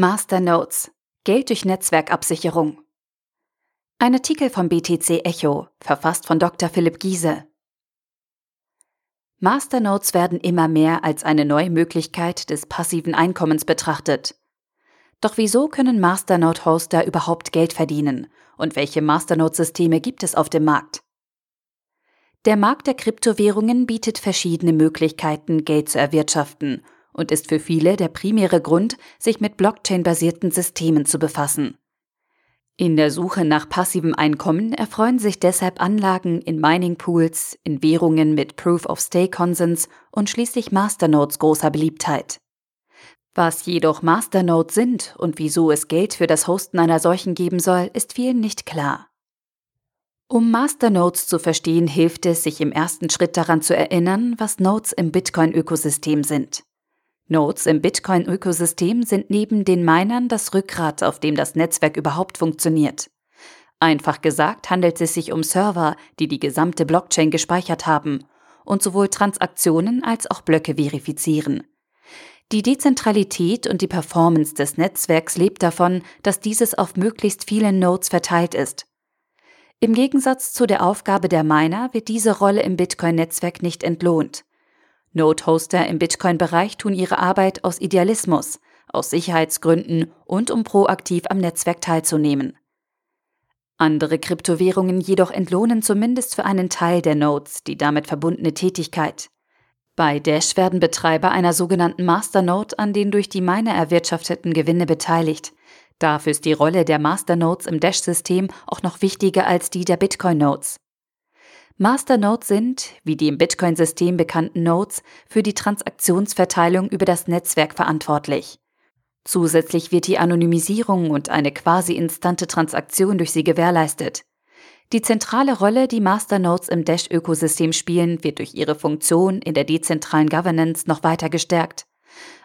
Masternodes. Geld durch Netzwerkabsicherung. Ein Artikel vom BTC Echo, verfasst von Dr. Philipp Giese. Masternodes werden immer mehr als eine neue Möglichkeit des passiven Einkommens betrachtet. Doch wieso können Masternode-Hoster überhaupt Geld verdienen und welche Masternode-Systeme gibt es auf dem Markt? Der Markt der Kryptowährungen bietet verschiedene Möglichkeiten, Geld zu erwirtschaften und ist für viele der primäre Grund, sich mit Blockchain-basierten Systemen zu befassen. In der Suche nach passivem Einkommen erfreuen sich deshalb Anlagen in Mining-Pools, in Währungen mit Proof-of-Stake-Konsens und schließlich Masternodes großer Beliebtheit. Was jedoch Masternodes sind und wieso es Geld für das Hosten einer solchen geben soll, ist vielen nicht klar. Um Masternodes zu verstehen, hilft es, sich im ersten Schritt daran zu erinnern, was Nodes im Bitcoin-Ökosystem sind. Nodes im Bitcoin-Ökosystem sind neben den Minern das Rückgrat, auf dem das Netzwerk überhaupt funktioniert. Einfach gesagt handelt es sich um Server, die die gesamte Blockchain gespeichert haben und sowohl Transaktionen als auch Blöcke verifizieren. Die Dezentralität und die Performance des Netzwerks lebt davon, dass dieses auf möglichst vielen Nodes verteilt ist. Im Gegensatz zu der Aufgabe der Miner wird diese Rolle im Bitcoin-Netzwerk nicht entlohnt. Node-Hoster im Bitcoin-Bereich tun ihre Arbeit aus Idealismus, aus Sicherheitsgründen und um proaktiv am Netzwerk teilzunehmen. Andere Kryptowährungen jedoch entlohnen zumindest für einen Teil der Nodes die damit verbundene Tätigkeit. Bei Dash werden Betreiber einer sogenannten Masternode an den durch die Miner erwirtschafteten Gewinne beteiligt. Dafür ist die Rolle der Masternodes im Dash-System auch noch wichtiger als die der Bitcoin-Nodes. Masternodes sind, wie die im Bitcoin-System bekannten Nodes, für die Transaktionsverteilung über das Netzwerk verantwortlich. Zusätzlich wird die Anonymisierung und eine quasi instante Transaktion durch sie gewährleistet. Die zentrale Rolle, die Masternodes im Dash-Ökosystem spielen, wird durch ihre Funktion in der dezentralen Governance noch weiter gestärkt.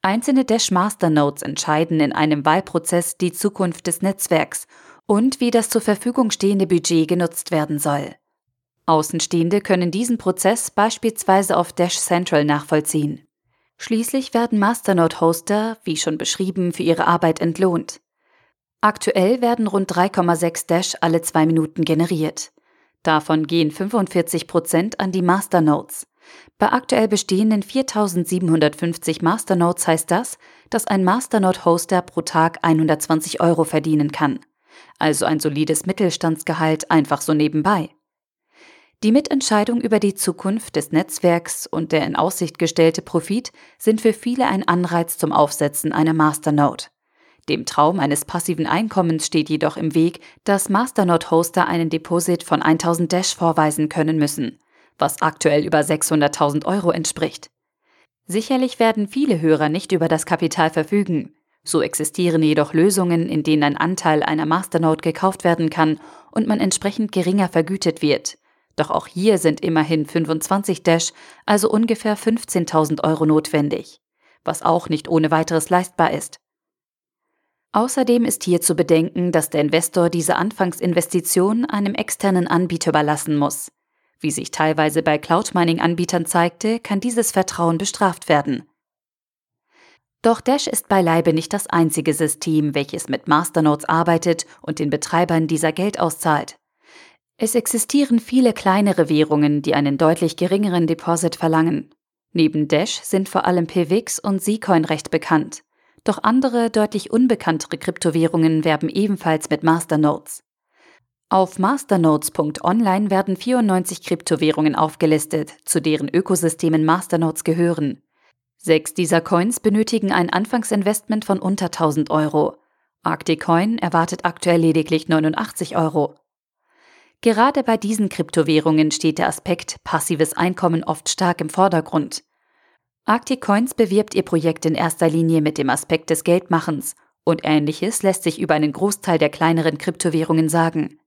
Einzelne Dash-Masternodes entscheiden in einem Wahlprozess die Zukunft des Netzwerks und wie das zur Verfügung stehende Budget genutzt werden soll. Außenstehende können diesen Prozess beispielsweise auf Dash Central nachvollziehen. Schließlich werden Masternode-Hoster, wie schon beschrieben, für ihre Arbeit entlohnt. Aktuell werden rund 3,6 Dash alle zwei Minuten generiert. Davon gehen 45 Prozent an die Masternodes. Bei aktuell bestehenden 4750 Masternodes heißt das, dass ein Masternode-Hoster pro Tag 120 Euro verdienen kann. Also ein solides Mittelstandsgehalt einfach so nebenbei. Die Mitentscheidung über die Zukunft des Netzwerks und der in Aussicht gestellte Profit sind für viele ein Anreiz zum Aufsetzen einer Masternode. Dem Traum eines passiven Einkommens steht jedoch im Weg, dass Masternode-Hoster einen Deposit von 1000 Dash vorweisen können müssen, was aktuell über 600.000 Euro entspricht. Sicherlich werden viele Hörer nicht über das Kapital verfügen. So existieren jedoch Lösungen, in denen ein Anteil einer Masternode gekauft werden kann und man entsprechend geringer vergütet wird. Doch auch hier sind immerhin 25 Dash, also ungefähr 15.000 Euro notwendig, was auch nicht ohne weiteres leistbar ist. Außerdem ist hier zu bedenken, dass der Investor diese Anfangsinvestition einem externen Anbieter überlassen muss. Wie sich teilweise bei Cloud-Mining-Anbietern zeigte, kann dieses Vertrauen bestraft werden. Doch Dash ist beileibe nicht das einzige System, welches mit Masternodes arbeitet und den Betreibern dieser Geld auszahlt. Es existieren viele kleinere Währungen, die einen deutlich geringeren Deposit verlangen. Neben Dash sind vor allem PWX und Zcoin recht bekannt. Doch andere, deutlich unbekanntere Kryptowährungen werben ebenfalls mit Masternodes. Auf masternodes.online werden 94 Kryptowährungen aufgelistet, zu deren Ökosystemen Masternodes gehören. Sechs dieser Coins benötigen ein Anfangsinvestment von unter 1000 Euro. Arctic-Coin erwartet aktuell lediglich 89 Euro. Gerade bei diesen Kryptowährungen steht der Aspekt passives Einkommen oft stark im Vordergrund. Arctic Coins bewirbt ihr Projekt in erster Linie mit dem Aspekt des Geldmachens und ähnliches lässt sich über einen Großteil der kleineren Kryptowährungen sagen.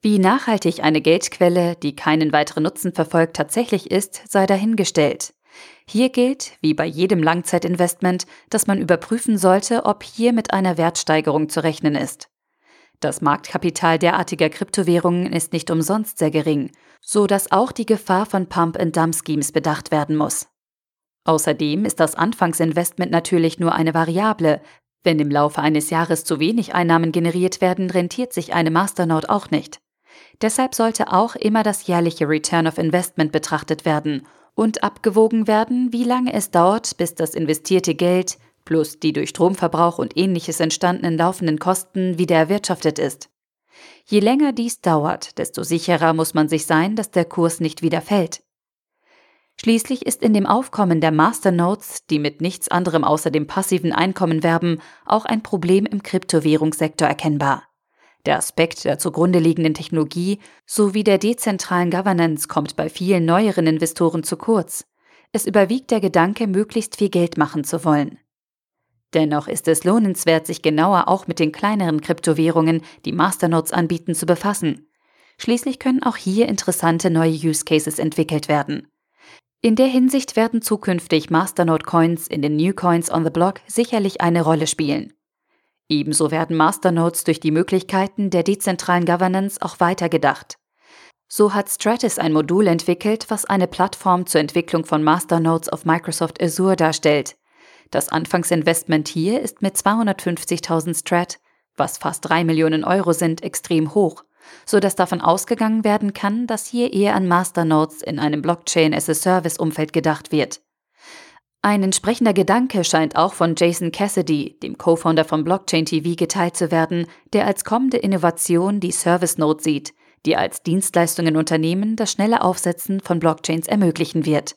Wie nachhaltig eine Geldquelle, die keinen weiteren Nutzen verfolgt, tatsächlich ist, sei dahingestellt. Hier gilt, wie bei jedem Langzeitinvestment, dass man überprüfen sollte, ob hier mit einer Wertsteigerung zu rechnen ist. Das Marktkapital derartiger Kryptowährungen ist nicht umsonst sehr gering, so dass auch die Gefahr von Pump-and-Dump-Schemes bedacht werden muss. Außerdem ist das Anfangsinvestment natürlich nur eine Variable, Wenn im Laufe eines Jahres zu wenig Einnahmen generiert werden, rentiert sich eine Masternode auch nicht. Deshalb sollte auch immer das jährliche Return of Investment betrachtet werden und abgewogen werden, wie lange es dauert, bis das investierte Geld plus die durch Stromverbrauch und ähnliches entstandenen laufenden Kosten wieder erwirtschaftet ist. Je länger dies dauert, desto sicherer muss man sich sein, dass der Kurs nicht wieder fällt. Schließlich ist in dem Aufkommen der Masternodes, die mit nichts anderem außer dem passiven Einkommen werben, auch ein Problem im Kryptowährungssektor erkennbar. Der Aspekt der zugrunde liegenden Technologie sowie der dezentralen Governance kommt bei vielen neueren Investoren zu kurz. Es überwiegt der Gedanke, möglichst viel Geld machen zu wollen. Dennoch ist es lohnenswert, sich genauer auch mit den kleineren Kryptowährungen, die Masternodes anbieten, zu befassen. Schließlich können auch hier interessante neue Use Cases entwickelt werden. In der Hinsicht werden zukünftig Masternode-Coins in den New Coins on the Block sicherlich eine Rolle spielen. Ebenso werden Masternodes durch die Möglichkeiten der dezentralen Governance auch weitergedacht. So hat Stratus ein Modul entwickelt, was eine Plattform zur Entwicklung von Masternodes auf Microsoft Azure darstellt. Das Anfangsinvestment hier ist mit 250.000 Strat, was fast 3 Millionen Euro sind, extrem hoch, so dass davon ausgegangen werden kann, dass hier eher an Masternodes in einem Blockchain-as-a-Service-Umfeld gedacht wird. Ein entsprechender Gedanke scheint auch von Jason Cassidy, dem Co-Founder von Blockchain TV, geteilt zu werden, der als kommende Innovation die Service Node sieht, die als Dienstleistung in Unternehmen das schnelle Aufsetzen von Blockchains ermöglichen wird.